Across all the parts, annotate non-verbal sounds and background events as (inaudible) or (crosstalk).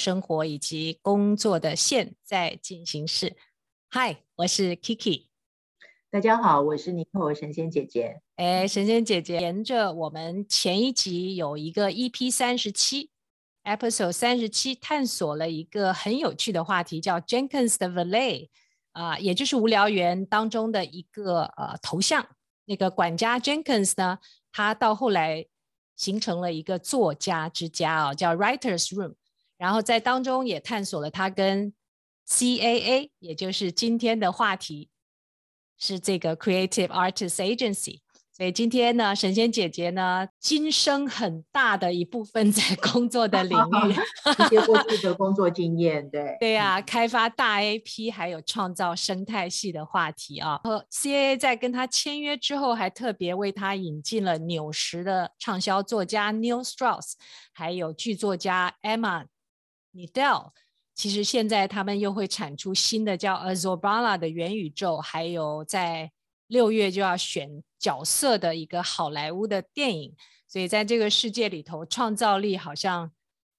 生活以及工作的现在进行式。嗨，我是 Kiki。大家好，我是尼可神仙姐姐。哎，神仙姐姐，沿着我们前一集有一个 EP 三十七，Episode 三十七，探索了一个很有趣的话题，叫 Jenkins 的 Valet 啊，也就是无聊猿当中的一个呃头像。那个管家 Jenkins 呢，他到后来形成了一个作家之家哦，叫 Writers Room，然后在当中也探索了他跟 CAA，也就是今天的话题。是这个 Creative Artists Agency，所以今天呢，神仙姐姐呢，今生很大的一部分在工作的领域，(laughs) 一些过去的工作经验，对对啊，开发大 AP 还有创造生态系的话题啊。和 CAA 在跟他签约之后，还特别为他引进了纽时的畅销作家 Neil Strauss，还有剧作家 Emma Needell。其实现在他们又会产出新的叫 Azorbala 的元宇宙，还有在六月就要选角色的一个好莱坞的电影，所以在这个世界里头，创造力好像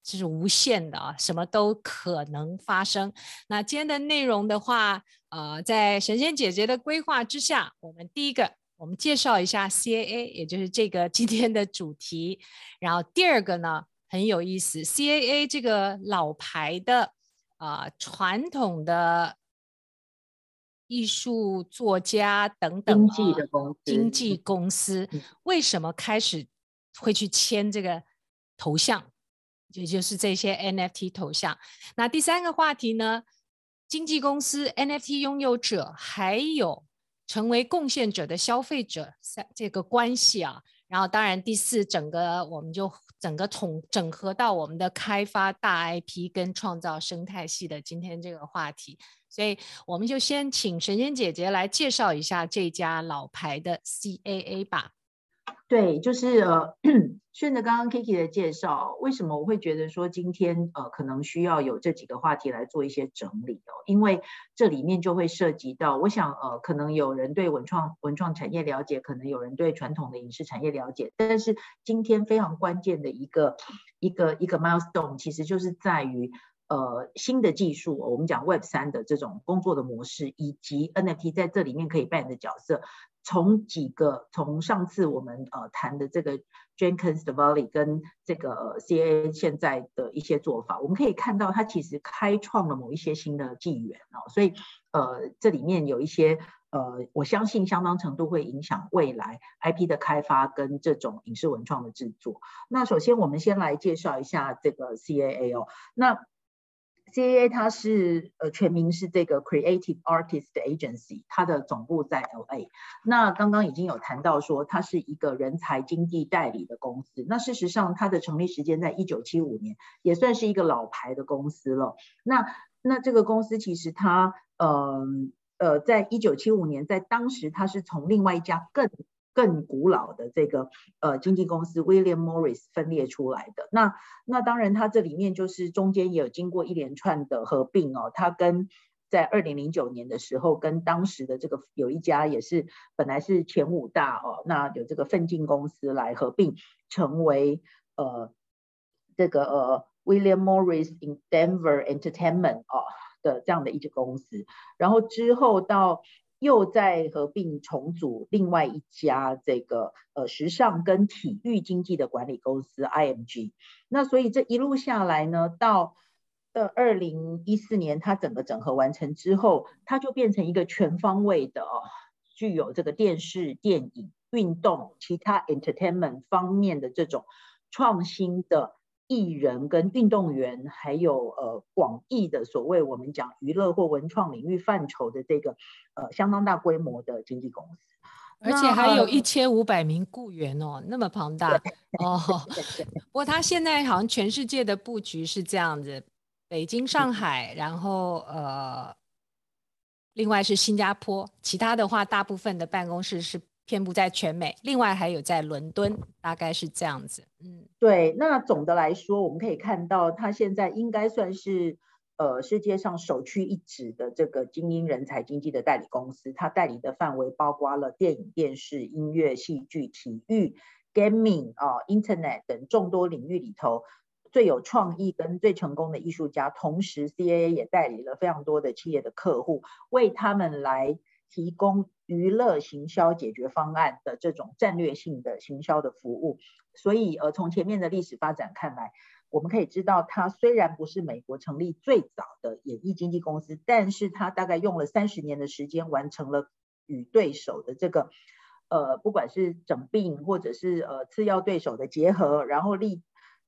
就是无限的啊，什么都可能发生。那今天的内容的话，呃，在神仙姐姐的规划之下，我们第一个我们介绍一下 CAA，也就是这个今天的主题。然后第二个呢，很有意思，CAA 这个老牌的。啊、呃，传统的艺术作家等等，经纪的公司，经纪公司为什么开始会去签这个头像，也就是这些 NFT 头像？那第三个话题呢？经纪公司、NFT 拥有者，还有成为贡献者的消费者，这个关系啊。然后，当然第四，整个我们就。整个统整合到我们的开发大 IP 跟创造生态系的今天这个话题，所以我们就先请神仙姐姐来介绍一下这家老牌的 CAA 吧。对，就是呃，(clears throat) 顺着刚刚 Kiki 的介绍，为什么我会觉得说今天呃可能需要有这几个话题来做一些整理哦？因为这里面就会涉及到，我想呃可能有人对文创文创产业了解，可能有人对传统的影视产业了解，但是今天非常关键的一个一个一个 milestone，其实就是在于呃新的技术，我们讲 Web 三的这种工作的模式，以及 NFT 在这里面可以扮演的角色。从几个从上次我们呃谈的这个 Jenkins 的 Valley 跟这个 CAA 现在的一些做法，我们可以看到它其实开创了某一些新的纪元哦，所以呃这里面有一些呃我相信相当程度会影响未来 IP 的开发跟这种影视文创的制作。那首先我们先来介绍一下这个 CAA 哦，那。CAA 它是呃全名是这个 Creative Artist Agency，它的总部在 LA。那刚刚已经有谈到说，它是一个人才经纪代理的公司。那事实上，它的成立时间在一九七五年，也算是一个老牌的公司了。那那这个公司其实它呃呃，在一九七五年，在当时它是从另外一家更更古老的这个呃经纪公司 William Morris 分裂出来的。那那当然，它这里面就是中间也有经过一连串的合并哦。它跟在二零零九年的时候，跟当时的这个有一家也是本来是前五大哦，那有这个奋进公司来合并，成为呃这个呃 William Morris in Denver Entertainment 哦的这样的一家公司。然后之后到。又在合并重组另外一家这个呃时尚跟体育经济的管理公司 IMG，那所以这一路下来呢，到呃二零一四年它整个整合完成之后，它就变成一个全方位的，具有这个电视、电影、运动、其他 entertainment 方面的这种创新的。艺人跟运动员，还有呃广义的所谓我们讲娱乐或文创领域范畴的这个呃相当大规模的经纪公司，而且还有一千五百名雇员哦，那么庞大哦。不过他现在好像全世界的布局是这样子：北京、上海，然后呃，另外是新加坡，其他的话大部分的办公室是。遍布在全美，另外还有在伦敦，大概是这样子。嗯，对。那总的来说，我们可以看到，它现在应该算是呃世界上首屈一指的这个精英人才经纪的代理公司。它代理的范围包括了电影、电视、音乐、戏剧、体育、gaming 啊、Internet 等众多领域里头，最有创意跟最成功的艺术家，同时 CAA 也代理了非常多的企业的客户，为他们来提供娱乐行销解决方案的这种战略性的行销的服务。所以，呃，从前面的历史发展看来，我们可以知道，它虽然不是美国成立最早的演艺经纪公司，但是它大概用了三十年的时间，完成了与对手的这个，呃，不管是整并或者是呃次要对手的结合，然后立。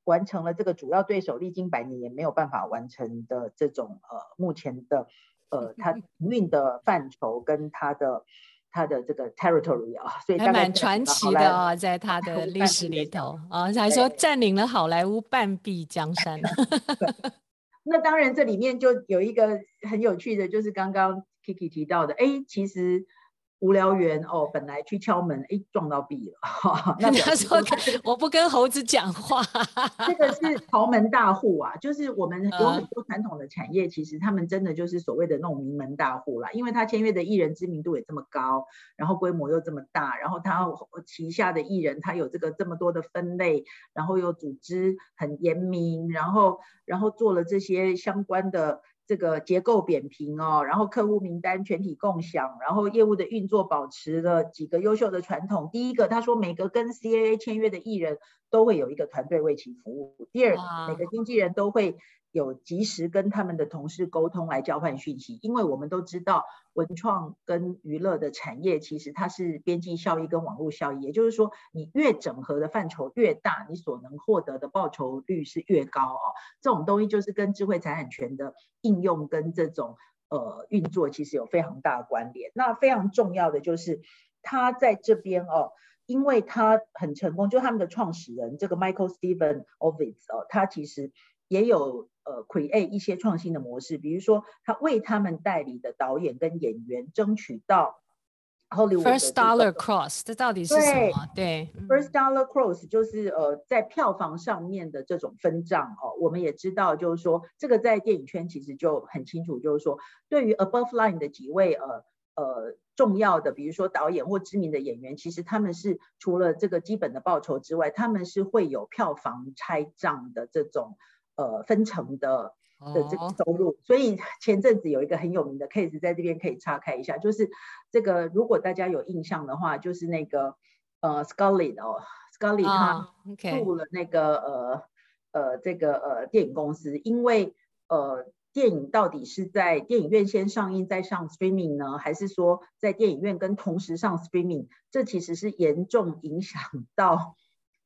完成了这个主要对手历经百年也没有办法完成的这种呃目前的呃它营运的范畴跟它的它的这个 territory 啊，所以还蛮传奇的啊，在他 (laughs) 的历史里头啊，还说占领了好莱坞半壁江山。(laughs) 那当然这里面就有一个很有趣的，就是刚刚 Kiki 提到的，哎，其实。无聊猿哦，本来去敲门，哎，撞到壁了。(laughs) 那他说：“我不跟猴子讲话。”这个是豪门大户啊，就是我们有很多传统的产业，其实他们真的就是所谓的那种名门大户啦，因为他签约的艺人知名度也这么高，然后规模又这么大，然后他旗下的艺人他有这个这么多的分类，然后又组织很严明，然后然后做了这些相关的。这个结构扁平哦，然后客户名单全体共享，然后业务的运作保持了几个优秀的传统。第一个，他说每个跟 CAA 签约的艺人都会有一个团队为其服务。第二，每个经纪人都会。有及时跟他们的同事沟通来交换讯息，因为我们都知道文创跟娱乐的产业其实它是边际效益跟网络效益，也就是说你越整合的范畴越大，你所能获得的报酬率是越高哦。这种东西就是跟智慧财产权的应用跟这种呃运作其实有非常大的关联。那非常重要的就是它在这边哦，因为他很成功，就他们的创始人这个 Michael Steven Ovitz 哦，他其实也有。呃，create 一些创新的模式，比如说他为他们代理的导演跟演员争取到 Hollywood First Dollar Cross，这到底是什么？对，对，First Dollar Cross 就是呃在票房上面的这种分账哦。我们也知道，就是说这个在电影圈其实就很清楚，就是说对于 Above Line 的几位呃呃重要的，比如说导演或知名的演员，其实他们是除了这个基本的报酬之外，他们是会有票房拆账的这种。呃，分成的的这个收入，所以前阵子有一个很有名的 case 在这边可以岔开一下，就是这个如果大家有印象的话，就是那个呃 Scarlett 哦，Scarlett 他入了那个呃呃这个呃电影公司，因为呃电影到底是在电影院先上映再上 streaming 呢，还是说在电影院跟同时上 streaming？这其实是严重影响 (laughs) 到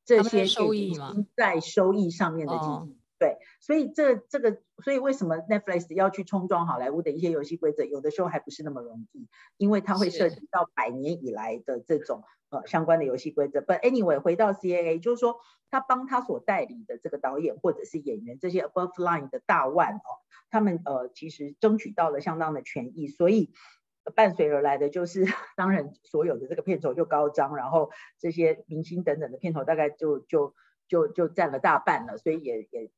这些收益在收益上面的经济。对，所以这这个，所以为什么 Netflix 要去冲撞好莱坞的一些游戏规则，有的时候还不是那么容易，因为它会涉及到百年以来的这种呃相关的游戏规则。But anyway，回到 CAA，就是说他帮他所代理的这个导演或者是演员这些 above line 的大腕哦，他们呃其实争取到了相当的权益，所以伴随而来的就是 (laughs) 当然所有的这个片酬就高涨，然后这些明星等等的片酬大概就就。就就占了大半了，所以也也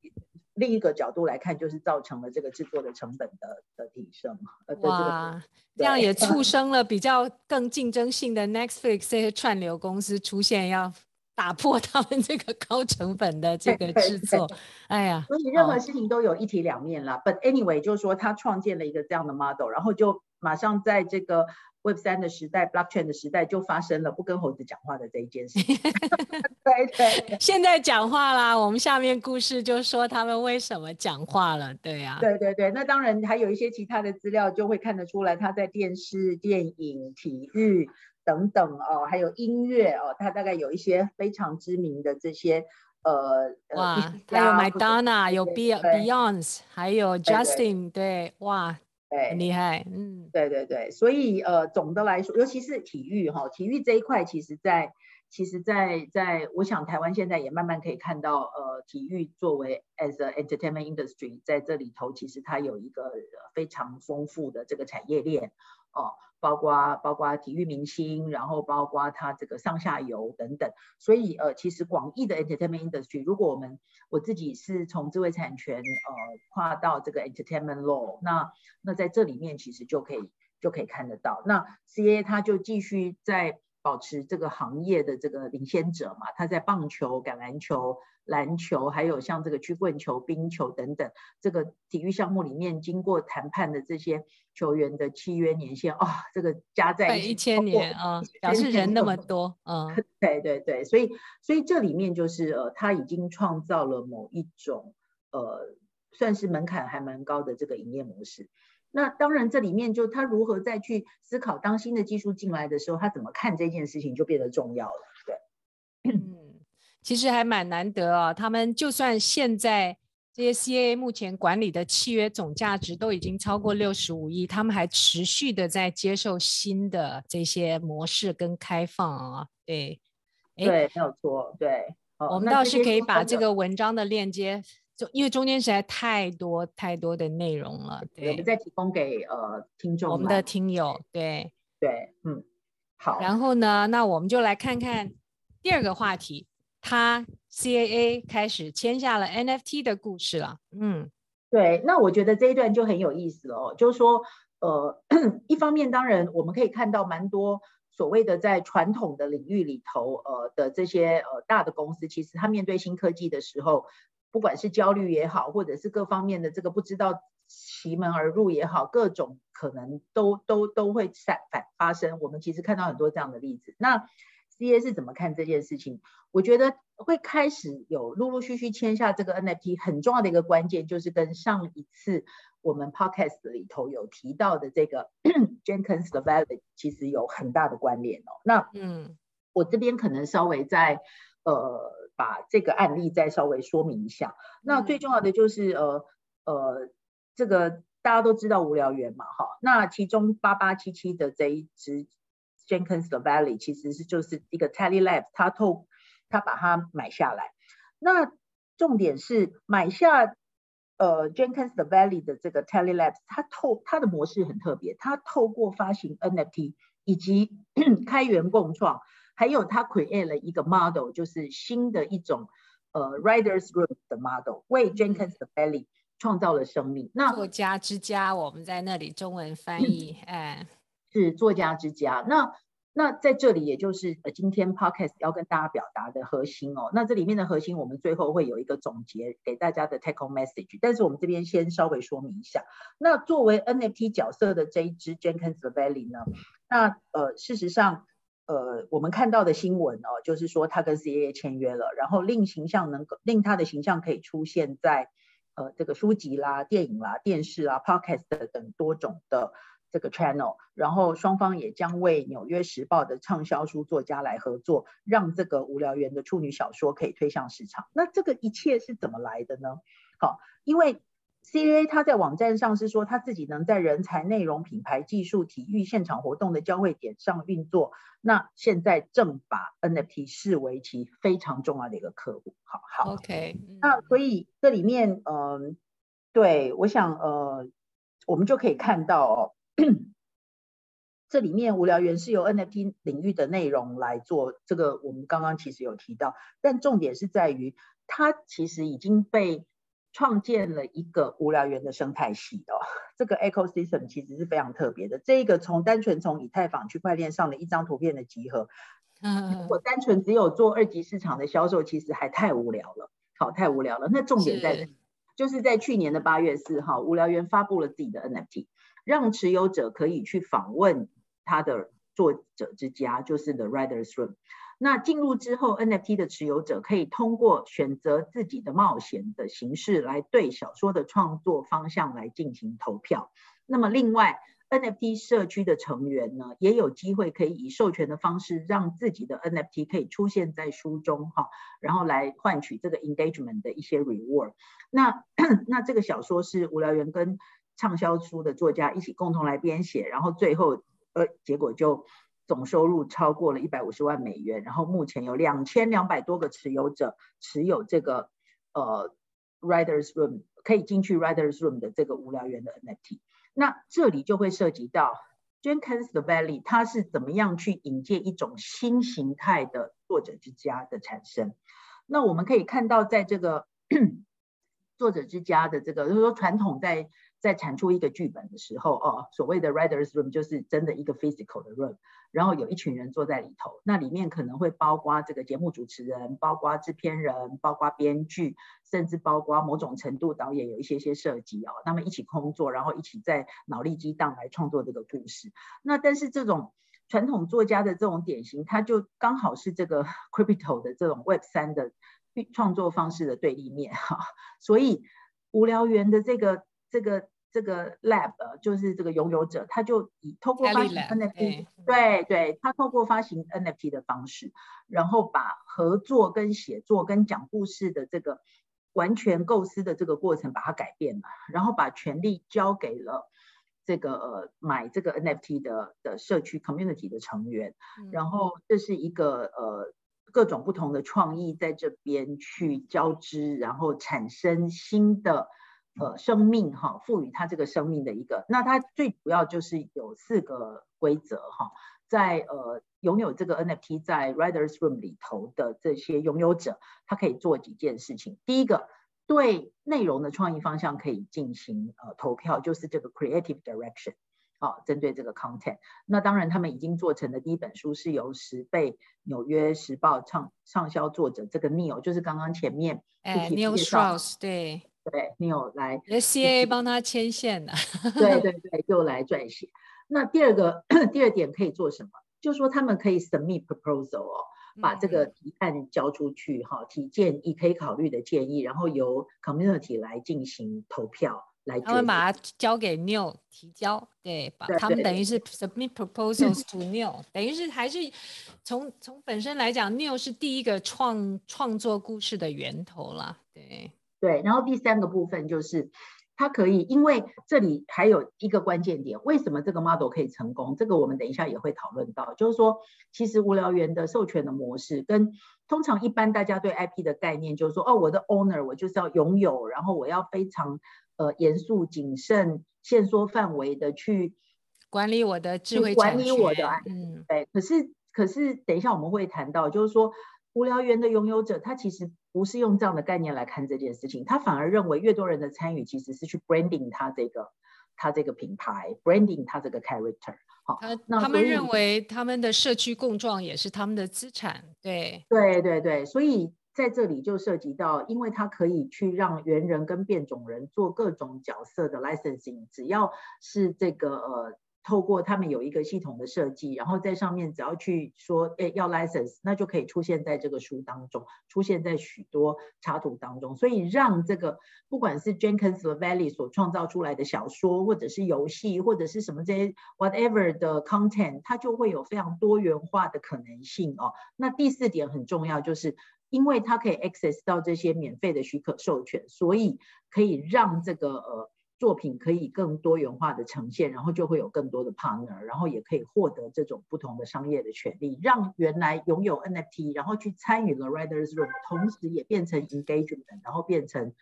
另一个角度来看，就是造成了这个制作的成本的的提升。哇，这样也 (laughs) 促生了比较更竞争性的 Netflix 这些串流公司出现，要打破他们这个高成本的这个制作。哎呀，所以任何事情都有一体两面啦。But anyway，就是说他创建了一个这样的 model，然后就马上在这个。Web 三的时代，Blockchain 的时代就发生了不跟猴子讲话的这一件事。(laughs) 对对，现在讲话啦。我们下面故事就说他们为什么讲话了，对呀、啊。对对对，那当然还有一些其他的资料就会看得出来，他在电视、电影、体育等等哦，还有音乐哦，他大概有一些非常知名的这些呃哇，还有 Madonna，有 Beyonce，还有 Justin，对，对，哇。对，很厉害，嗯，对对对，所以呃，总的来说，尤其是体育哈，体育这一块，其实在，其实在，在，我想台湾现在也慢慢可以看到，呃，体育作为 as a entertainment industry，在这里头，其实它有一个非常丰富的这个产业链，哦。包括包括体育明星，然后包括他这个上下游等等，所以呃，其实广义的 entertainment industry，如果我们我自己是从智慧产权呃跨到这个 entertainment law，那那在这里面其实就可以就可以看得到，那 CAA 它就继续在保持这个行业的这个领先者嘛，它在棒球、橄榄球、篮球，还有像这个曲棍球、冰球等等这个体育项目里面，经过谈判的这些球员的契约年限啊、哦，这个加在一起一千年啊，表示人那么多，嗯，(laughs) 对对对，所以所以这里面就是呃，他已经创造了某一种呃，算是门槛还蛮高的这个营业模式。那当然，这里面就他如何再去思考，当新的技术进来的时候，他怎么看这件事情就变得重要了。对，嗯，其实还蛮难得啊。他们就算现在这些 CAA 目前管理的契约总价值都已经超过六十五亿，他们还持续的在接受新的这些模式跟开放啊。对，对，没有错。对，我们倒是可以把这个文章的链接。就因为中间实在太多太多的内容了，对，我们再提供给呃听众，我们的听友，对对，嗯，好。然后呢，那我们就来看看第二个话题，他 CAA 开始签下了 NFT 的故事了。嗯，对，那我觉得这一段就很有意思哦，就是说，呃，(clears throat) 一方面当然我们可以看到蛮多所谓的在传统的领域里头，呃的这些呃大的公司，其实他面对新科技的时候。不管是焦虑也好，或者是各方面的这个不知道奇门而入也好，各种可能都都都会反反发生。我们其实看到很多这样的例子。那 CAA 是怎么看这件事情？我觉得会开始有陆陆续续签下这个 NFT，很重要的一个关键就是跟上一次我们 Podcast 里头有提到的这个 (coughs) Jenkins the Valley 其实有很大的关联哦。那嗯，我这边可能稍微在呃。把这个案例再稍微说明一下。那最重要的就是，呃呃，这个大家都知道无聊猿嘛，哈。那其中八八七七的这一支 Jenkins Valley 其实是就是一个 Tally Labs，他透他把它买下来。那重点是买下呃 Jenkins Valley 的这个 Tally Labs，它透它的模式很特别，它透过发行 NFT 以及开源共创。还有它 create 了一个 model，就是新的一种呃 writers room 的 model，为 Jenkins 的 Valley 创造了生命。那作家之家，我们在那里中文翻译，嗯、哎，是作家之家。那那在这里，也就是呃今天 podcast 要跟大家表达的核心哦。那这里面的核心，我们最后会有一个总结给大家的 take home message。但是我们这边先稍微说明一下。那作为 NFT 角色的这一支 Jenkins Valley 呢，那呃事实上。呃，我们看到的新闻哦，就是说他跟 CAA 签约了，然后令形象能够令他的形象可以出现在呃这个书籍啦、电影啦、电视啦、Podcast 等多种的这个 channel，然后双方也将为《纽约时报》的畅销书作家来合作，让这个无聊猿的处女小说可以推向市场。那这个一切是怎么来的呢？好，因为。CAA 他在网站上是说他自己能在人才、内容、品牌、技术、体育、现场活动的交汇点上运作。那现在正把 NFT 视为其非常重要的一个客户。好好，OK。那所以这里面，嗯、呃，对，我想，呃，我们就可以看到哦，(clears throat) 这里面无聊猿是由 NFT 领域的内容来做。这个我们刚刚其实有提到，但重点是在于它其实已经被。创建了一个无聊猿的生态系哦，这个 ecosystem 其实是非常特别的。这个从单纯从以太坊区块链上的一张图片的集合，如果单纯只有做二级市场的销售，其实还太无聊了，好，太无聊了。那重点在是就是在去年的八月四号，无聊猿发布了自己的 NFT，让持有者可以去访问他的作者之家，就是 The Writers Room。那进入之后，NFT 的持有者可以通过选择自己的冒险的形式来对小说的创作方向来进行投票。那么另外，NFT 社区的成员呢，也有机会可以以授权的方式让自己的 NFT 可以出现在书中哈，然后来换取这个 engagement 的一些 reward。那 (clears throat) 那这个小说是无聊猿跟畅销书的作家一起共同来编写，然后最后呃结果就。总收入超过了一百五十万美元，然后目前有两千两百多个持有者持有这个呃 Writers Room 可以进去 Writers Room 的这个无聊园的 NFT。那这里就会涉及到 Jenkins Valley 它是怎么样去引荐一种新形态的作者之家的产生。那我们可以看到，在这个 (clears throat) 作者之家的这个，就是说传统在在产出一个剧本的时候，哦，所谓的 writers room 就是真的一个 physical 的 room，然后有一群人坐在里头，那里面可能会包括这个节目主持人，包括制片人，包括编剧，甚至包括某种程度导演有一些些设计哦，那么一起工作，然后一起在脑力激荡来创作这个故事。那但是这种传统作家的这种典型，他就刚好是这个 (laughs) crypto 的这种 Web 三的创作方式的对立面哈，所以无聊猿的这个。这个这个 lab 就是这个拥有者，他就以通过发行 NFT，对对，他透过发行 NFT 的方式，然后把合作跟写作跟讲故事的这个完全构思的这个过程把它改变了，然后把权利交给了这个呃买这个 NFT 的的社区 community 的成员，然后这是一个呃各种不同的创意在这边去交织，然后产生新的。呃，生命哈，赋予它这个生命的一个，那它最主要就是有四个规则哈，在呃拥有这个 NFT 在 Writers Room 里头的这些拥有者，他可以做几件事情。第一个，对内容的创意方向可以进行呃投票，就是这个 Creative Direction 啊，针对这个 Content。那当然，他们已经做成的第一本书是由十倍纽约时报畅畅销作者这个 Neil，就是刚刚前面哎 Neil Strauss 对。对，你有来，CAA 帮他牵线的，(laughs) 对 (laughs) 对对，就来撰写。那第二个第二点可以做什么？就是说他们可以 submit proposal 哦，把这个提案交出去哈，提建议可以考虑的建议，然后由 community 来进行投票来。他们把它交给 Neil 提交，对，把他们等于是 submit proposals to Neil，等于是还是从从本身来讲，Neil 是第一个创创作故事的源头啦，对。对，然后第三个部分就是，它可以，因为这里还有一个关键点，为什么这个 model 可以成功？这个我们等一下也会讨论到，就是说，其实无聊猿的授权的模式跟通常一般大家对 IP 的概念，就是说，哦，我的 owner 我就是要拥有，然后我要非常呃严肃谨慎、限缩范围的去管理我的智慧管理我的嗯，对。可是可是等一下我们会谈到，就是说。无聊猿的拥有者，他其实不是用这样的概念来看这件事情，他反而认为越多人的参与，其实是去 branding 他这个他这个品牌，branding 他这个 character。好，那他们认为他们的社区共创也是他们的资产。对，对对对，所以在这里就涉及到，因为他可以去让猿人跟变种人做各种角色的 licensing，只要是这个呃。透过他们有一个系统的设计，然后在上面只要去说，诶，要 license，那就可以出现在这个书当中，出现在许多插图当中，所以让这个不管是 Jenkins Valley 所创造出来的小说，或者是游戏，或者是什么这些 whatever 的 content，它就会有非常多元化的可能性哦。那第四点很重要，就是因为它可以 access 到这些免费的许可授权，所以可以让这个呃。作品可以更多元化的呈现，然后就会有更多的 partner，然后也可以获得这种不同的商业的权利，让原来拥有 NFT，然后去参与了 Writers Room，同时也变成 engagement，然后变成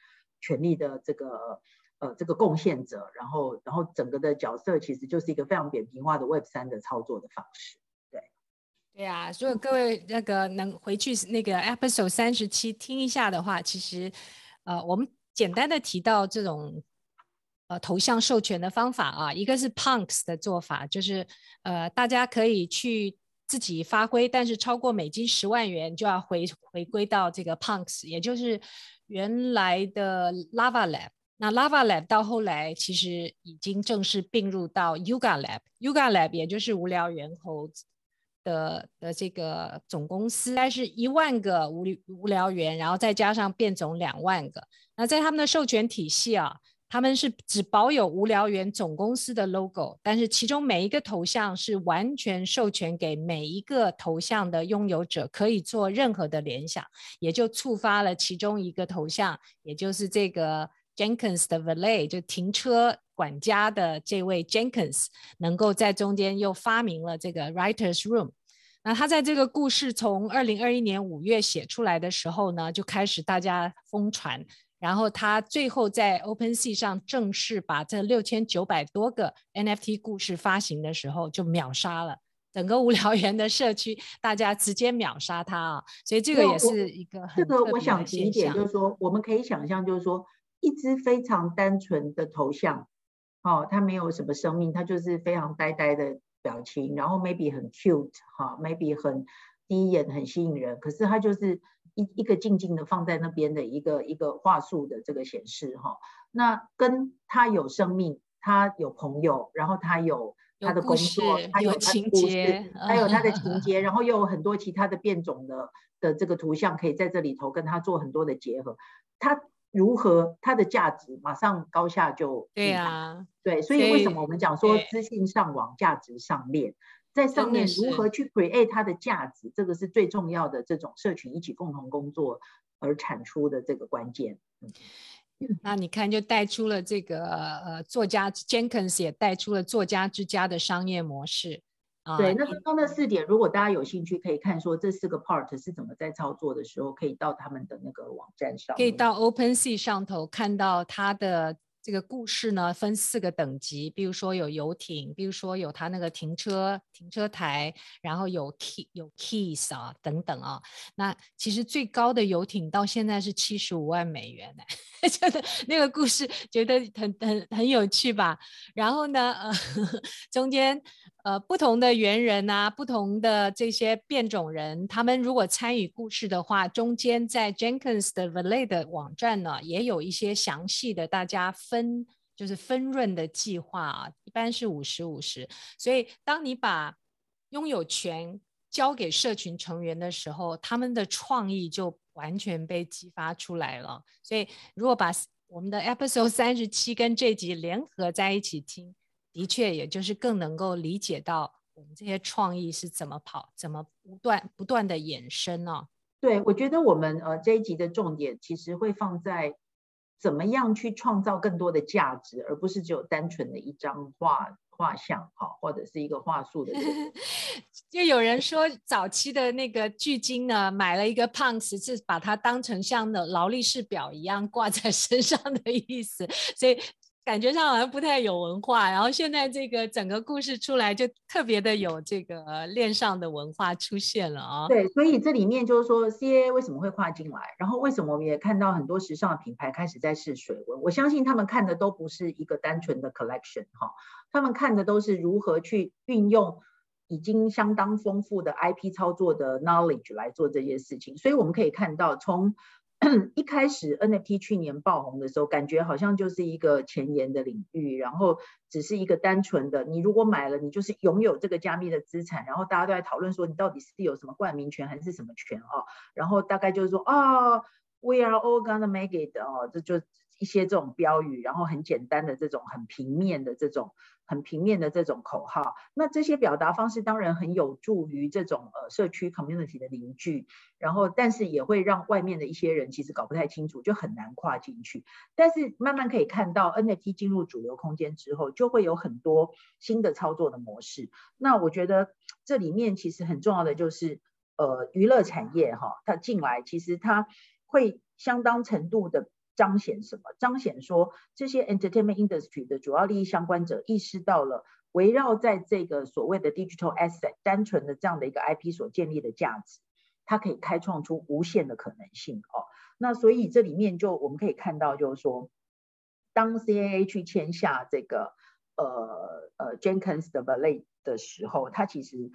权利的这个呃这个贡献者，然后然后整个的角色其实就是一个非常扁平化的 Web 三的操作的方式。对，对啊，所以各位那个能回去那个 episode 三十七听一下的话，其实呃我们简单的提到这种。呃，头像授权的方法啊，一个是 Punks 的做法，就是呃，大家可以去自己发挥，但是超过美金十万元就要回回归到这个 Punks，也就是原来的 Lava Lab。那 Lava Lab 到后来其实已经正式并入到 Yuga Lab，Yuga Lab 也就是无聊猿猴的的这个总公司，但是一万个无无聊猿，然后再加上变种两万个。那在他们的授权体系啊。他们是只保有无聊猿总公司的 logo，但是其中每一个头像是完全授权给每一个头像的拥有者，可以做任何的联想，也就触发了其中一个头像，也就是这个 Jenkins 的 Valet，就停车管家的这位 Jenkins，能够在中间又发明了这个 Writers Room。那他在这个故事从二零二一年五月写出来的时候呢，就开始大家疯传。然后他最后在 OpenSea 上正式把这六千九百多个 NFT 故事发行的时候，就秒杀了整个无聊猿的社区，大家直接秒杀他啊！所以这个也是一个很。这个我想提一点，就是说我们可以想象，就是说一只非常单纯的头像，哦，它没有什么生命，它就是非常呆呆的表情，然后 maybe 很 cute 哈、哦，maybe 很第一眼很吸引人，可是它就是一一个静静的放在那边的一个一个话术的这个显示哈、哦，那跟他有生命，他有朋友，然后他有他的工作，他有，有情节，还有他的情节，然后又有很多其他的变种的的这个图像可以在这里头跟他做很多的结合，他。如何他的价值马上高下就对啊，对，所以为什么我们讲说资讯上网价值上链，在上面如何去 create 它的价值，这个是最重要的这种社群一起共同工作而产出的这个关键。(coughs) 那你看就带出了这个呃作家 Jenkins 也带出了作家之家的商业模式。对，那刚刚那四点，如果大家有兴趣，可以看说这四个 part 是怎么在操作的时候，可以到他们的那个网站上，可以到 OpenSea 上头看到它的。这个故事呢，分四个等级，比如说有游艇，比如说有他那个停车停车台，然后有 key 有 keys 啊等等啊。那其实最高的游艇到现在是七十五万美元呢，(laughs) 觉得那个故事觉得很很很有趣吧？然后呢，呃，(laughs) 中间。呃，不同的猿人啊，不同的这些变种人，他们如果参与故事的话，中间在 Jenkins 的 Valet 的网站呢，也有一些详细的大家分就是分润的计划啊，一般是五十五十。所以，当你把拥有权交给社群成员的时候，他们的创意就完全被激发出来了。所以，如果把我们的 Episode 三十七跟这集联合在一起听。的确，也就是更能够理解到我们这些创意是怎么跑，怎么不断不断的衍生呢、哦？对，我觉得我们呃这一集的重点其实会放在怎么样去创造更多的价值，而不是只有单纯的一张画画像，哈，或者是一个画术的。(laughs) 就有人说，早期的那个巨鲸呢，买了一个 Ponce，是把它当成像的劳力士表一样挂在身上的意思，所以。感觉上好像不太有文化，然后现在这个整个故事出来就特别的有这个链上的文化出现了啊。对，所以这里面就是说 C A 为什么会跨进来，然后为什么我们也看到很多时尚的品牌开始在试水温。我相信他们看的都不是一个单纯的 collection 哈，他们看的都是如何去运用已经相当丰富的 IP 操作的 knowledge 来做这些事情。所以我们可以看到从。(clears throat) 一开始 NFT 去年爆红的时候，感觉好像就是一个前沿的领域，然后只是一个单纯的，你如果买了，你就是拥有这个加密的资产，然后大家都在讨论说你到底是有什么冠名权还是什么权哦？然后大概就是说啊，We are all gonna make it 哦，这就一些这种标语，然后很简单的这种很平面的这种。很平面的这种口号，那这些表达方式当然很有助于这种呃社区 community 的凝聚，然后但是也会让外面的一些人其实搞不太清楚，就很难跨进去。但是慢慢可以看到 NFT 进入主流空间之后，就会有很多新的操作的模式。那我觉得这里面其实很重要的就是呃娱乐产业哈，它进来其实它会相当程度的。彰显什么？彰显说这些 entertainment industry 的主要利益相关者意识到了围绕在这个所谓的 digital asset 单纯的这样的一个 IP 所建立的价值，它可以开创出无限的可能性哦。那所以这里面就我们可以看到，就是说，当 CAA 去签下这个呃呃 Jenkins 的 Valet 的时候，它其实。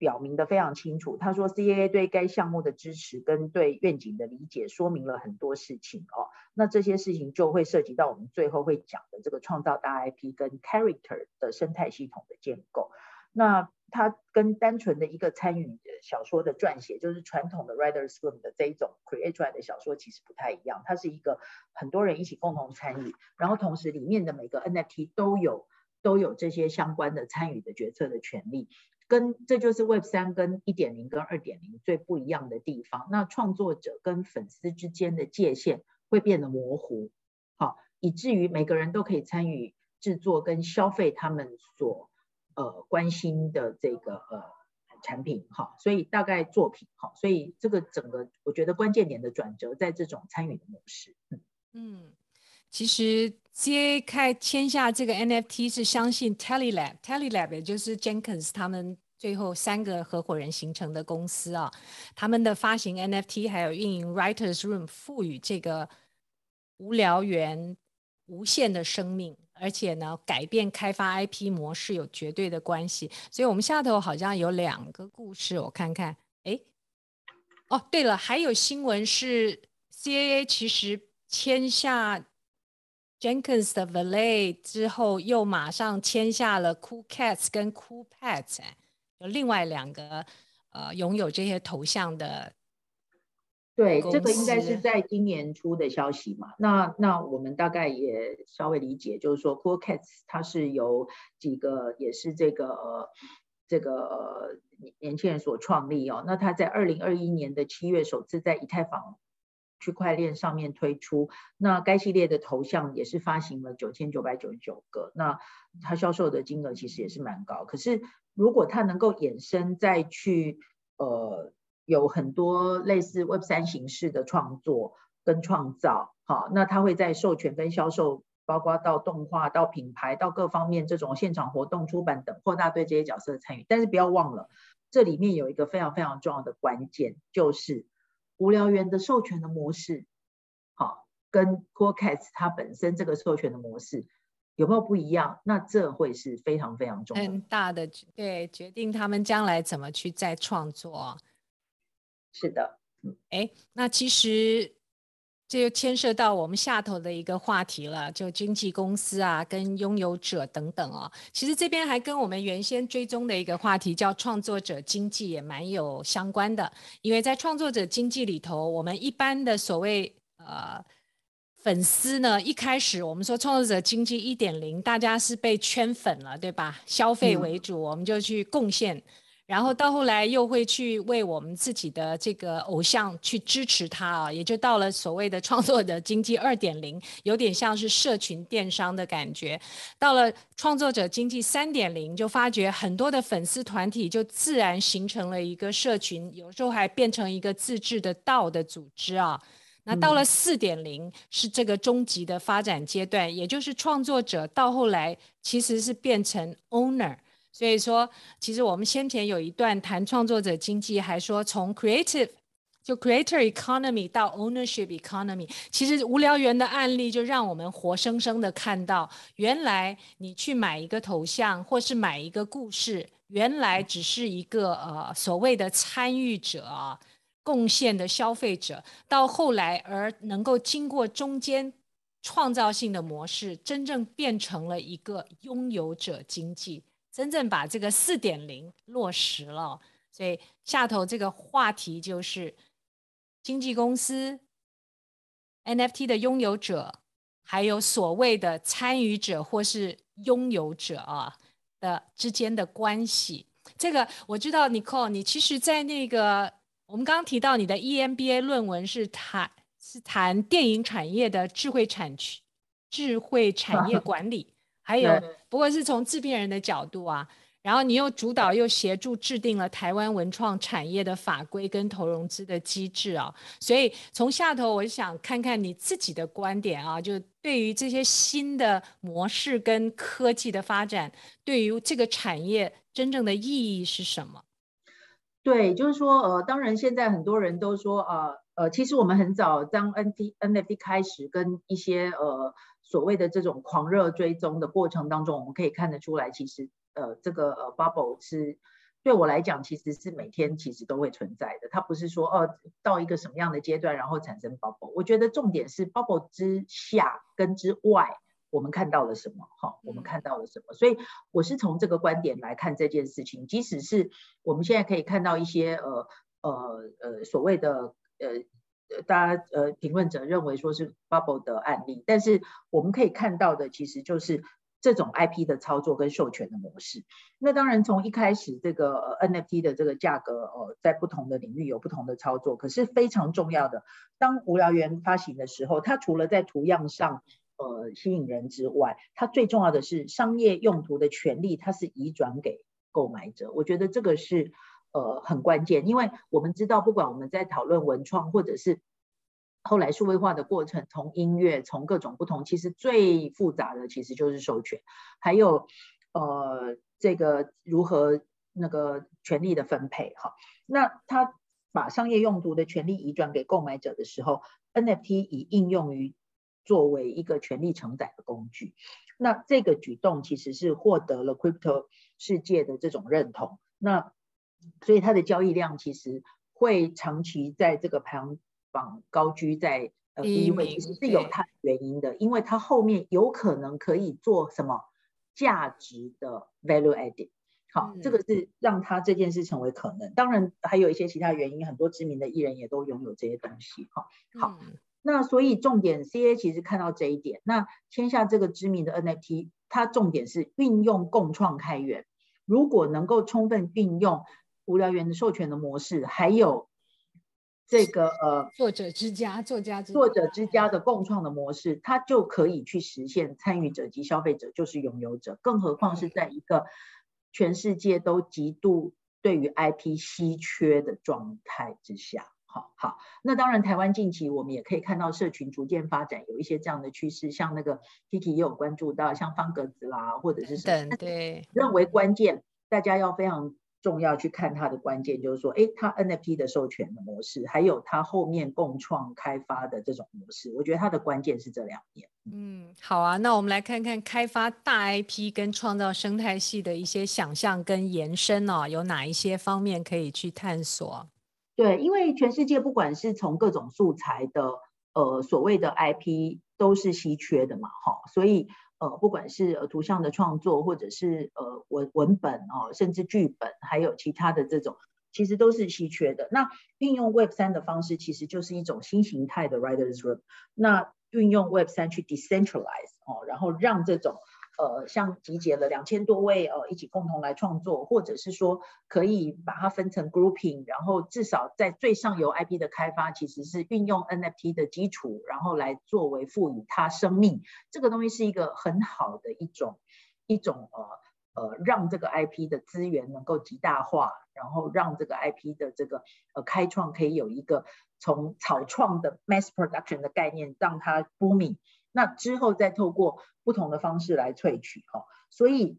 表明得非常清楚，他说 CAA 对该项目的支持跟对愿景的理解，说明了很多事情哦。那这些事情就会涉及到我们最后会讲的这个创造大 IP 跟 character 的生态系统的建构。那它跟单纯的一个参与小说的撰写，就是传统的 writers room 的这一种 create 出来的小说，其实不太一样。它是一个很多人一起共同参与，然后同时里面的每个 NFT 都有都有这些相关的参与的决策的权利。跟这就是 Web 三跟一点零跟二点零最不一样的地方。那创作者跟粉丝之间的界限会变得模糊，好，以至于每个人都可以参与制作跟消费他们所呃关心的这个呃产品，好，所以大概作品，好，所以这个整个我觉得关键点的转折在这种参与的模式。嗯，嗯，其实 C A 开签下这个 NFT 是相信 Telelab，Telelab 也就是 Jenkins 他们。最后三个合伙人形成的公司啊，他们的发行 NFT 还有运营 Writers Room，赋予这个无聊猿无限的生命，而且呢，改变开发 IP 模式有绝对的关系。所以，我们下头好像有两个故事，我看看。哎，哦，对了，还有新闻是 CAA 其实签下 Jenkins 的 Valet 之后，又马上签下了 Cool Cats 跟 Cool Pets，有另外两个呃拥有这些头像的。对，这个应该是在今年初的消息嘛。那那我们大概也稍微理解，就是说 Cool Cats 它是由几个也是这个呃这个呃年轻人所创立哦。那他在二零二一年的七月首次在以太坊区块链上面推出。那该系列的头像也是发行了九千九百九十九个。那它销售的金额其实也是蛮高。可是如果它能够衍生再去呃。有很多类似 Web 三形式的创作跟创造，好，那它会在授权跟销售，包括到动画、到品牌、到各方面这种现场活动、出版等，扩大对这些角色的参与。但是不要忘了，这里面有一个非常非常重要的关键，就是无聊猿的授权的模式，好，跟 Cool Cats 它本身这个授权的模式有没有不一样？那这会是非常非常重要的很大的对决定他们将来怎么去再创作。是的，哎，那其实这就牵涉到我们下头的一个话题了，就经纪公司啊，跟拥有者等等哦。其实这边还跟我们原先追踪的一个话题叫创作者经济也蛮有相关的，因为在创作者经济里头，我们一般的所谓呃粉丝呢，一开始我们说创作者经济一点零，大家是被圈粉了，对吧？消费为主，嗯、我们就去贡献。然后到后来又会去为我们自己的这个偶像去支持他啊，也就到了所谓的创作者经济二点零，有点像是社群电商的感觉。到了创作者经济三点零，就发觉很多的粉丝团体就自然形成了一个社群，有时候还变成一个自治的道的组织啊。那到了四点零，是这个终极的发展阶段，也就是创作者到后来其实是变成 owner。所以说，其实我们先前有一段谈创作者经济，还说从 creative 就 creator economy 到 ownership economy，其实无聊猿的案例就让我们活生生的看到，原来你去买一个头像或是买一个故事，原来只是一个呃所谓的参与者啊，贡献的消费者，到后来而能够经过中间创造性的模式，真正变成了一个拥有者经济。真正把这个四点零落实了，所以下头这个话题就是经纪公司、NFT 的拥有者，还有所谓的参与者或是拥有者啊的之间的关系。这个我知道，Nicole，你其实，在那个我们刚刚提到你的 EMBA 论文是谈是谈电影产业的智慧产权、智慧产业管理。还有，不过是从制片人的角度啊，然后你又主导又协助制定了台湾文创产业的法规跟投融资的机制啊，所以从下头我想看看你自己的观点啊，就对于这些新的模式跟科技的发展，对于这个产业真正的意义是什么？对，就是说，呃，当然现在很多人都说，呃，呃，其实我们很早当 NFT NFT 开始跟一些呃。所谓的这种狂热追踪的过程当中，我们可以看得出来，其实呃，这个呃 bubble 是对我来讲，其实是每天其实都会存在的。它不是说哦，到一个什么样的阶段，然后产生 bubble。我觉得重点是 bubble 之下跟之外，我们看到了什么？哈，我们看到了什么？所以我是从这个观点来看这件事情。即使是我们现在可以看到一些呃呃呃所谓的呃。大家呃，评论者认为说是 bubble 的案例，但是我们可以看到的其实就是这种 IP 的操作跟授权的模式。那当然从一开始这个 NFT 的这个价格呃，在不同的领域有不同的操作，可是非常重要的，当无聊猿发行的时候，它除了在图样上呃吸引人之外，它最重要的是商业用途的权利，它是移转给购买者。我觉得这个是。呃，很关键，因为我们知道，不管我们在讨论文创，或者是后来数位化的过程，从音乐，从各种不同，其实最复杂的其实就是授权，还有呃，这个如何那个权利的分配哈。那他把商业用途的权利移转给购买者的时候，NFT 已应用于作为一个权力承载的工具。那这个举动其实是获得了 crypto 世界的这种认同。那所以它的交易量其实会长期在这个排行榜高居在呃第一位，其实是有它的原因的，因为它后面有可能可以做什么价值的 value added。好，这个是让它这件事成为可能。当然还有一些其他原因，很多知名的艺人也都拥有这些东西。哈，好。那所以重点，CAA 其实看到这一点，那签下这个知名的 NFT，它重点是运用共创开源，如果能够充分运用无聊猿的授权的模式，还有这个呃作者之家、作家之作者之家的共创的模式，它就可以去实现参与者及消费者就是拥有者，更何况是在一个全世界都极度对于 IP 稀缺的状态之下。好好，那当然，台湾近期我们也可以看到社群逐渐发展，有一些这样的趋势，像那个 Kiki 也有关注到，像方格子啦，或者是什么，对，认为关键，大家要非常重要去看它的关键，就是说，哎，它 NFT 的授权的模式，还有它后面共创开发的这种模式，我觉得它的关键是这两点。嗯，好啊，那我们来看看开发大 IP 跟创造生态系的一些想象跟延伸哦，有哪一些方面可以去探索？对，因为全世界不管是从各种素材的呃所谓的 IP 都是稀缺的嘛，哈，所以呃不管是呃图像的创作或者是呃文文本哦，甚至剧本，还有其他的这种，其实都是稀缺的。那运用 Web 三的方式，其实就是一种新形态的 Writers Room。那运用 Web 三去 decentralize 哦，然后让这种。呃，像集结了两千多位呃一起共同来创作，或者是说可以把它分成 grouping，然后至少在最上游 IP 的开发其实是运用 NFT 的基础，然后来作为赋予它生命，这个东西是一个很好的一种一种呃呃让这个 IP 的资源能够极大化，然后让这个 IP 的这个呃开创可以有一个从草创的 mass production 的概念，让它 booming。那之后再透过不同的方式来萃取哈，所以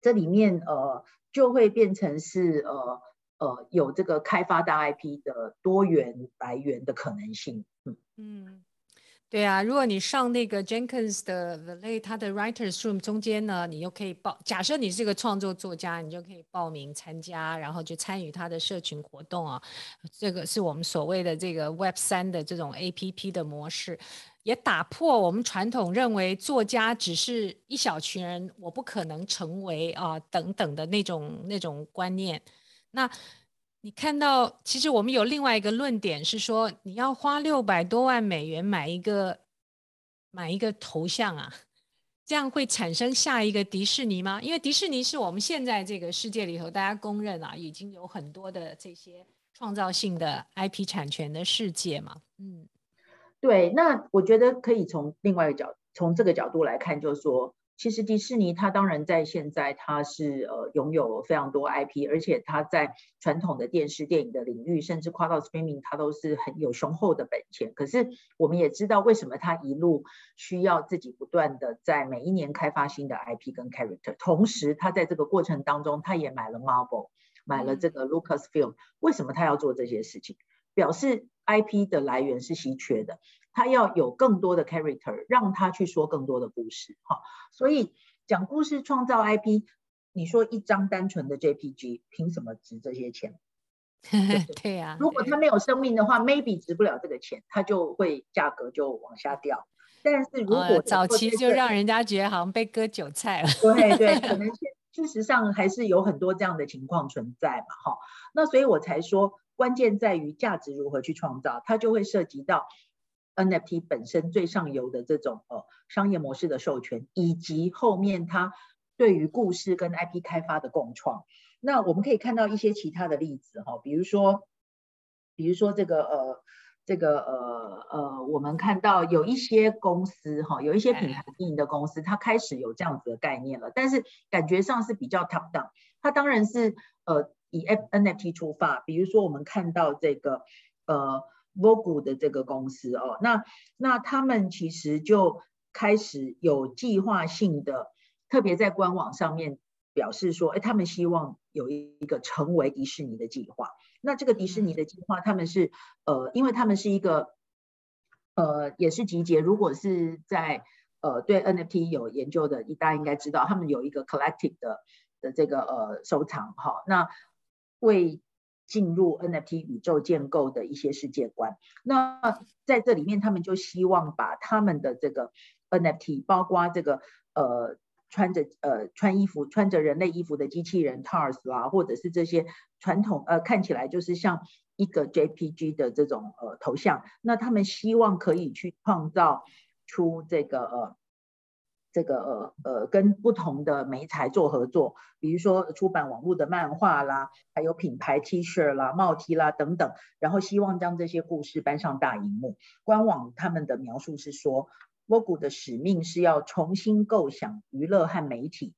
这里面呃就会变成是呃呃有这个开发大 IP 的多元来源的可能性，嗯嗯。对啊，如果你上那个 Jenkins 的 Valet 他的 Writers Room 中间呢，你又可以报。假设你是个创作作家，你就可以报名参加，然后就参与他的社群活动啊。这个是我们所谓的这个 Web 三的这种 APP 的模式，也打破我们传统认为作家只是一小群人，我不可能成为啊等等的那种那种观念。那你看到，其实我们有另外一个论点是说，你要花六百多万美元买一个买一个头像啊，这样会产生下一个迪士尼吗？因为迪士尼是我们现在这个世界里头大家公认啊，已经有很多的这些创造性的 IP 产权的世界嘛。嗯，对，那我觉得可以从另外一个角，从这个角度来看，就是说。其实迪士尼它当然在现在它是呃拥有非常多 IP，而且它在传统的电视电影的领域，甚至跨到 streaming，它都是很有雄厚的本钱。可是我们也知道为什么它一路需要自己不断的在每一年开发新的 IP 跟 character，同时它在这个过程当中，它也买了 Marvel，买了这个 Lucasfilm。为什么它要做这些事情？表示 IP 的来源是稀缺的。他要有更多的 character，让他去说更多的故事，哈。所以讲故事创造 IP，你说一张单纯的 JPG，凭什么值这些钱？对呀。(laughs) 如果它没有生命的话，maybe 值不了这个钱，它就会价格就往下掉。但是如果、呃、早期就让人家觉得好像被割韭菜了。对对，(laughs) 可能现事实上还是有很多这样的情况存在嘛，哈。那所以我才说，关键在于价值如何去创造，它就会涉及到。NFT 本身最上游的这种呃商业模式的授权，以及后面它对于故事跟 IP 开发的共创，那我们可以看到一些其他的例子哈，比如说，比如说这个呃这个呃呃，我们看到有一些公司哈，有一些品牌经营的公司，它开始有这样子的概念了，但是感觉上是比较 top down，它当然是呃以 NFT 出发，比如说我们看到这个呃。Vogue 的这个公司哦，那那他们其实就开始有计划性的，特别在官网上面表示说，哎，他们希望有一个成为迪士尼的计划。那这个迪士尼的计划，他们是呃，因为他们是一个呃，也是集结。如果是在呃对 NFT 有研究的，大家应该知道，他们有一个 collective 的的这个呃收藏哈。那为进入 NFT 宇宙建构的一些世界观。那在这里面，他们就希望把他们的这个 NFT，包括这个呃穿着呃穿衣服穿着人类衣服的机器人 TARS 啦，或者是这些传统呃看起来就是像一个 JPG 的这种呃头像，那他们希望可以去创造出这个呃。这个呃呃，跟不同的媒材做合作，比如说出版网络的漫画啦，还有品牌 T 恤啦、帽 T 啦等等，然后希望将这些故事搬上大荧幕。官网他们的描述是说，Vogu 的使命是要重新构想娱乐和媒体，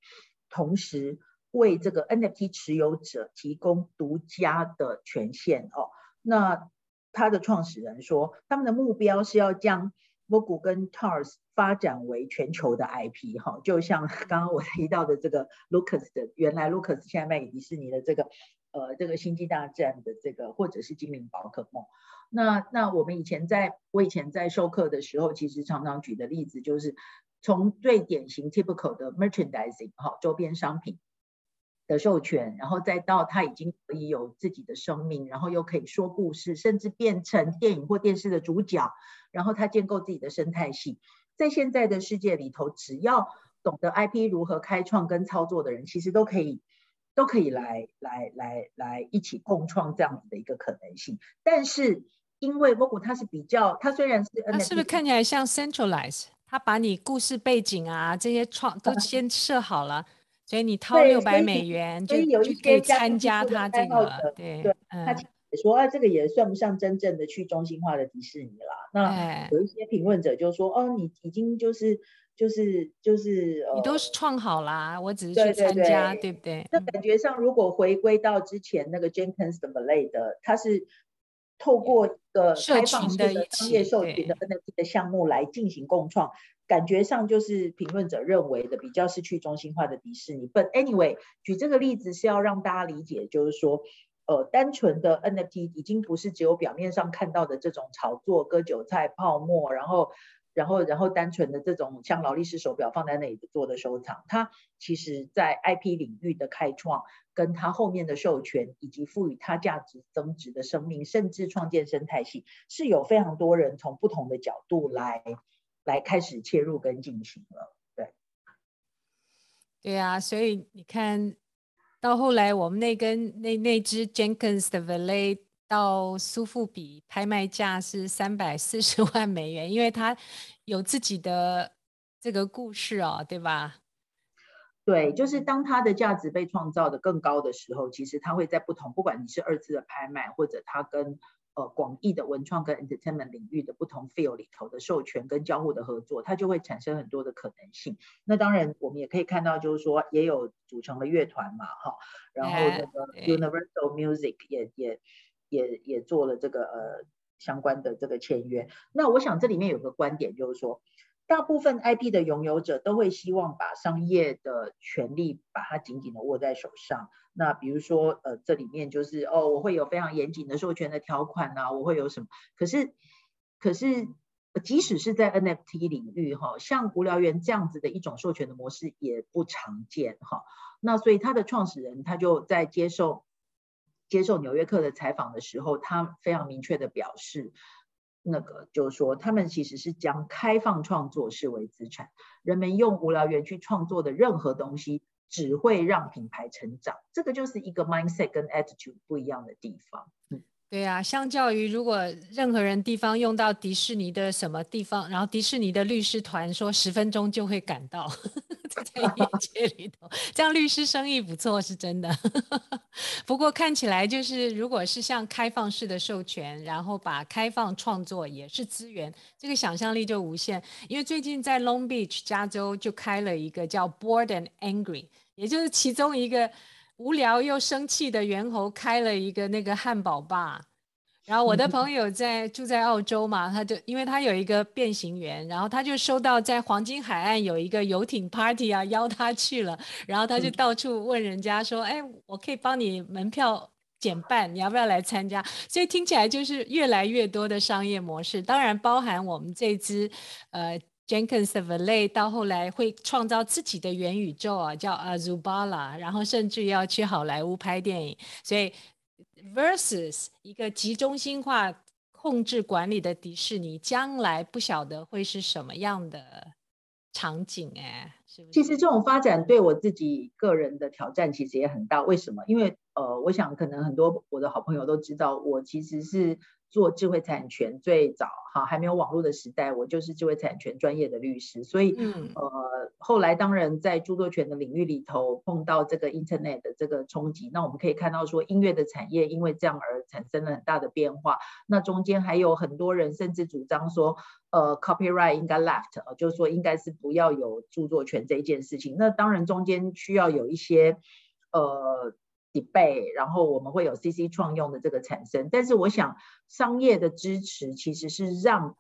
同时为这个 NFT 持有者提供独家的权限哦。那他的创始人说，他们的目标是要将 Vogu 跟 TARS 发展为全球的 IP 哈，就像 (laughs) 刚刚我 (laughs) 提到的这个 Lucas 的，原来 Lucas 现在卖给迪士尼的这个，呃，这个星际大战的这个，或者是精灵宝可梦。那那我们以前在，我以前在授课的时候，其实常常举的例子就是，从最典型 typical 的 merchandising 哈，周边商品。的授权，然后再到他已经可以有自己的生命，然后又可以说故事，甚至变成电影或电视的主角，然后他建构自己的生态系。在现在的世界里头，只要懂得 IP 如何开创跟操作的人，其实都可以都可以来来来来一起共创这样子的一个可能性。但是因为 Vogu 它是比较，它虽然是它是不是看起来像 centralize？它把你故事背景啊这些创都 (laughs) 先设好了。所以你掏六百美元就就可以参加他这个，对对，他说啊，这个也算不上真正的去中心化的迪士尼啦。那有一些评论者就说，哦，你已经就是就是就是，你都是创好啦，我只是去参加，对不对？那感觉上，如果回归到之前那个 Jenkins 的 Ballet 的，他是透过一个开放式的商业授权的 NFT 的项目来进行共创。感觉上就是评论者认为的比较是去中心化的迪士尼。But anyway，举这个例子是要让大家理解，就是说，呃，单纯的 NFT 已经不是只有表面上看到的这种炒作、割韭菜、泡沫，然后，然后，然后单纯的这种像劳力士手表放在那里做的收藏。它其实在 IP 领域的开创，跟它后面的授权，以及赋予它价值增值的生命，甚至创建生态系，是有非常多人从不同的角度来。来开始切入跟进行了，对，对啊，所以你看到后来，我们那根那那只 Jenkins 的 Valet 到苏富比拍卖价是三百四十万美元，因为它有自己的这个故事哦，对吧？对，就是当它的价值被创造的更高的时候，其实它会在不同，不管你是二次的拍卖，或者它跟。呃，广义的文创跟 entertainment 领域的不同 field 里头的授权跟交互的合作，它就会产生很多的可能性。那当然，我们也可以看到，就是说也有组成了乐团嘛，哈，然后那个 Universal Music 也也也也做了这个呃相关的这个签约。那我想这里面有个观点，就是说。大部分 IP 的拥有者都会希望把商业的权利把它紧紧的握在手上。那比如说，呃，这里面就是哦，我会有非常严谨的授权的条款啊，我会有什么？可是，可是，即使是在 NFT 领域哈，像无聊猿这样子的一种授权的模式也不常见哈。那所以他的创始人他就在接受接受纽约客的采访的时候，他非常明确的表示。那个就是说，他们其实是将开放创作视为资产。人们用无聊园去创作的任何东西，只会让品牌成长。这个就是一个 mindset 跟 attitude 不一样的地方。嗯。对啊，相较于如果任何人地方用到迪士尼的什么地方，然后迪士尼的律师团说十分钟就会赶到，在业界里头，这样律师生意不错是真的。(laughs) 不过看起来就是，如果是像开放式的授权，然后把开放创作也是资源，这个想象力就无限。因为最近在 Long Beach 加州就开了一个叫 Bored and Angry，也就是其中一个。无聊又生气的猿猴开了一个那个汉堡吧，然后我的朋友在住在澳洲嘛，他就因为他有一个变形员，然后他就收到在黄金海岸有一个游艇 party 啊，邀他去了，然后他就到处问人家说，哎，我可以帮你门票减半，你要不要来参加？所以听起来就是越来越多的商业模式，当然包含我们这支呃 Jenkins Valet 到后来会创造自己的元宇宙啊，叫 Azubala，然后甚至要去好莱坞拍电影。所以 versus 一个集中心化控制管理的迪士尼，将来不晓得会是什么样的场景哎。其实这种发展对我自己个人的挑战其实也很大。为什么？因为呃，我想可能很多我的好朋友都知道，我其实是做智慧产权最早哈，还没有网络的时代，我就是智慧产权专业的律师。所以、嗯、呃，后来当然在著作权的领域里头碰到这个 Internet 的这个冲击，那我们可以看到说音乐的产业因为这样而产生了很大的变化。那中间还有很多人甚至主张说。呃，copyright 应该 left，就是说应该是不要有著作权这一件事情。那当然中间需要有一些呃 debate，然后我们会有 CC 创用的这个产生。但是我想商业的支持其实是让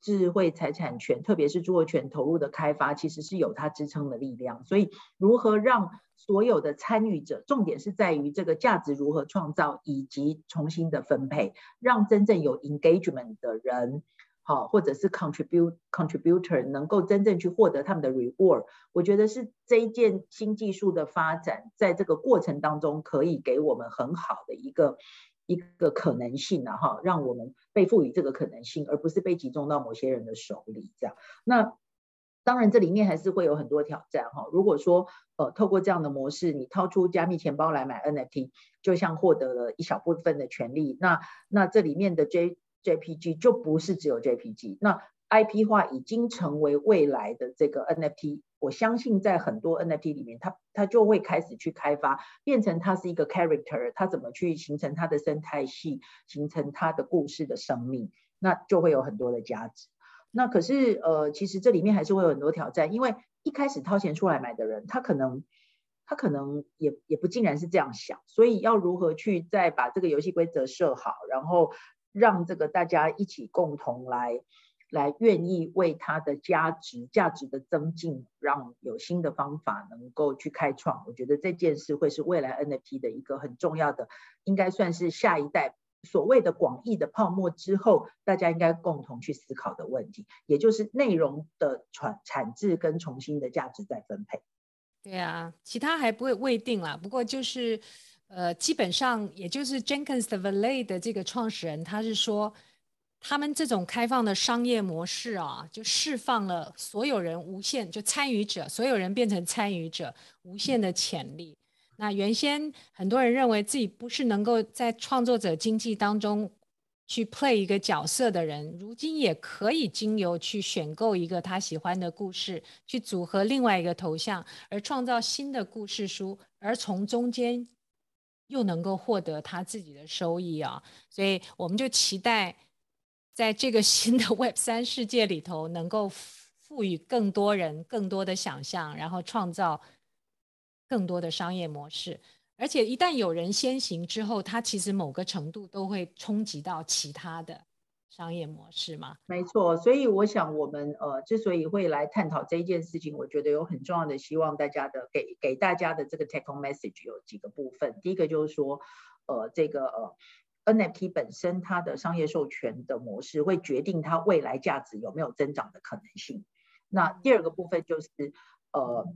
智慧财产权，特别是著作权投入的开发，其实是有它支撑的力量。所以如何让所有的参与者，重点是在于这个价值如何创造以及重新的分配，让真正有 engagement 的人。好，或者是 contribute contributor 能够真正去获得他们的 reward，我觉得是这一件新技术的发展，在这个过程当中可以给我们很好的一个一个可能性啊，哈，让我们被赋予这个可能性，而不是被集中到某些人的手里，这样。那当然这里面还是会有很多挑战哈。如果说呃透过这样的模式，你掏出加密钱包来买 NFT，就像获得了一小部分的权利，那那这里面的 J JPG 就不是只有 JPG，那 IP 化已经成为未来的这个 NFT。我相信在很多 NFT 里面，它它就会开始去开发，变成它是一个 character，它怎么去形成它的生态系，形成它的故事的生命，那就会有很多的价值。那可是呃，其实这里面还是会有很多挑战，因为一开始掏钱出来买的人，他可能他可能也也不尽然是这样想，所以要如何去再把这个游戏规则设好，然后。让这个大家一起共同来，来愿意为它的价值、价值的增进，让有新的方法能够去开创。我觉得这件事会是未来 NFT 的一个很重要的，应该算是下一代所谓的广义的泡沫之后，大家应该共同去思考的问题，也就是内容的产产制跟重新的价值再分配。对啊，其他还不会未定啦，不过就是。呃，基本上也就是 Jenkins Valet 的这个创始人，他是说，他们这种开放的商业模式啊，就释放了所有人无限，就参与者，所有人变成参与者，无限的潜力。那原先很多人认为自己不是能够在创作者经济当中去 play 一个角色的人，如今也可以经由去选购一个他喜欢的故事，去组合另外一个头像，而创造新的故事书，而从中间。又能够获得他自己的收益啊，所以我们就期待在这个新的 (laughs) Web 三世界里头，能够赋予更多人更多的想象，然后创造更多的商业模式。而且一旦有人先行之后，他其实某个程度都会冲击到其他的。商业模式吗？没错，所以我想我们呃之所以会来探讨这一件事情，我觉得有很重要的希望大家的给给大家的这个 take home message 有几个部分。第一个就是说，呃这个呃 NFT 本身它的商业授权的模式会决定它未来价值有没有增长的可能性。那第二个部分就是呃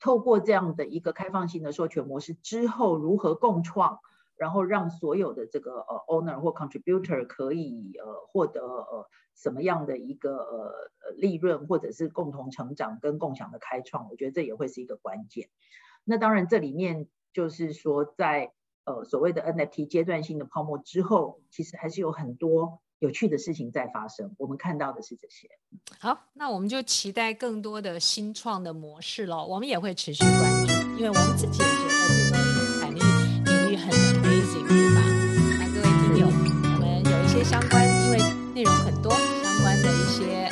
透过这样的一个开放性的授权模式之后，如何共创。然后让所有的这个呃 owner 或 contributor 可以呃获得呃什么样的一个呃利润，或者是共同成长跟共享的开创，我觉得这也会是一个关键。那当然这里面就是说在呃所谓的 NFT 阶段性的泡沫之后，其实还是有很多有趣的事情在发生。我们看到的是这些。好，那我们就期待更多的新创的模式喽。我们也会持续关注，因为我们自己也觉得这个潜力领域很。地方，那各位听友，我们有一些相关，因为内容很多，相关的一些。